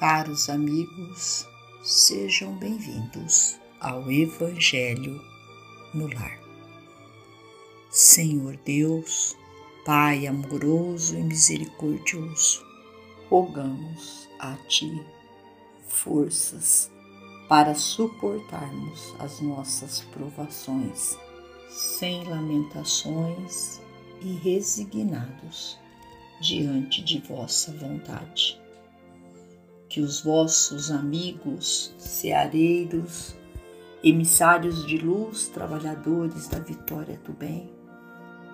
Caros amigos, sejam bem-vindos ao Evangelho no Lar. Senhor Deus, Pai amoroso e misericordioso, rogamos a Ti forças para suportarmos as nossas provações sem lamentações e resignados diante de vossa vontade que os vossos amigos, ceareiros, emissários de luz, trabalhadores da vitória do bem,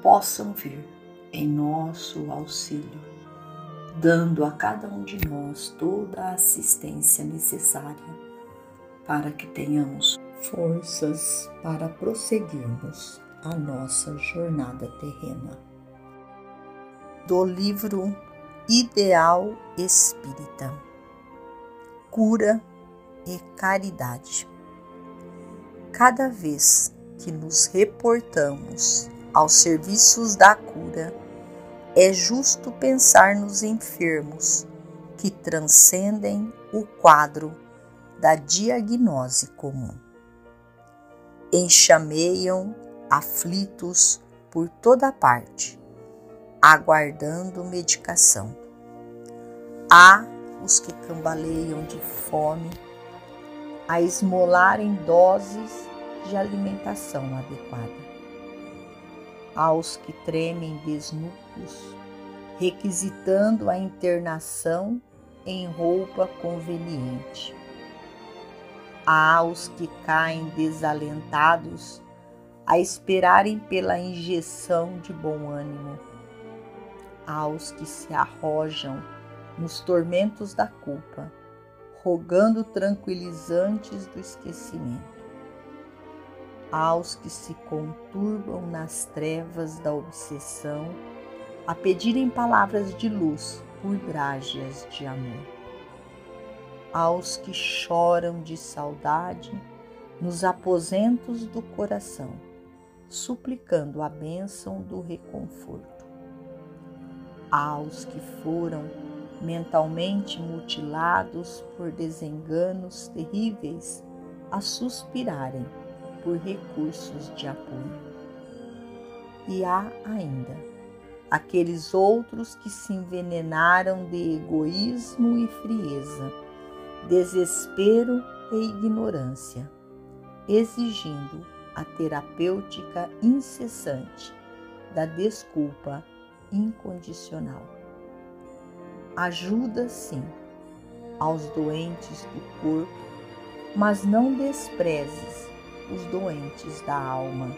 possam vir em nosso auxílio, dando a cada um de nós toda a assistência necessária para que tenhamos forças para prosseguirmos a nossa jornada terrena. Do livro Ideal Espírita cura e caridade. Cada vez que nos reportamos aos serviços da cura, é justo pensar nos enfermos que transcendem o quadro da diagnose comum. Enxameiam aflitos por toda parte, aguardando medicação. Há os que cambaleiam de fome, a esmolarem doses de alimentação adequada. Aos que tremem desnudos, requisitando a internação em roupa conveniente. Aos que caem desalentados a esperarem pela injeção de bom ânimo. Aos que se arrojam nos tormentos da culpa, rogando tranquilizantes do esquecimento. Aos que se conturbam nas trevas da obsessão, a pedirem palavras de luz por grágias de amor. Aos que choram de saudade nos aposentos do coração, suplicando a bênção do reconforto. Aos que foram mentalmente mutilados por desenganos terríveis, a suspirarem por recursos de apoio. E há ainda aqueles outros que se envenenaram de egoísmo e frieza, desespero e ignorância, exigindo a terapêutica incessante da desculpa incondicional ajuda sim aos doentes do corpo, mas não desprezes os doentes da alma,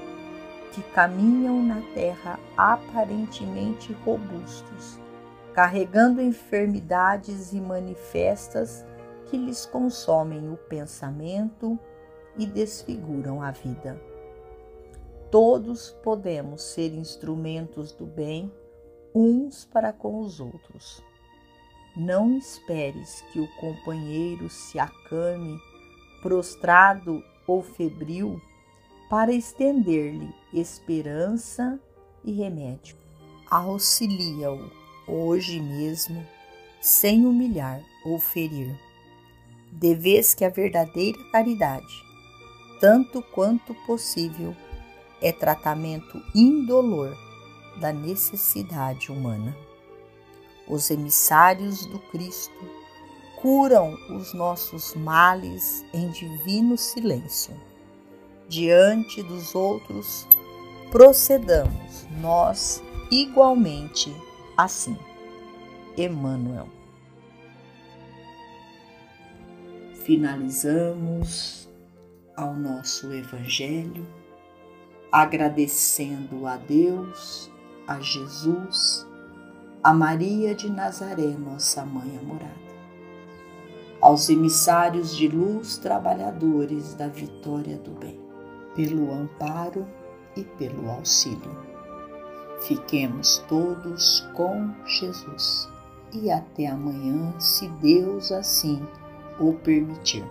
que caminham na terra aparentemente robustos, carregando enfermidades e manifestas que lhes consomem o pensamento e desfiguram a vida. Todos podemos ser instrumentos do bem uns para com os outros. Não esperes que o companheiro se acame, prostrado ou febril, para estender-lhe esperança e remédio. Auxilia-o hoje mesmo, sem humilhar ou ferir. De vez que a verdadeira caridade, tanto quanto possível, é tratamento indolor da necessidade humana os emissários do Cristo, curam os nossos males em divino silêncio. Diante dos outros, procedamos nós igualmente assim. Emmanuel. Finalizamos ao nosso Evangelho agradecendo a Deus, a Jesus, a Maria de Nazaré, nossa mãe amorada, aos emissários de luz trabalhadores da vitória do bem, pelo amparo e pelo auxílio. Fiquemos todos com Jesus e até amanhã, se Deus assim o permitir.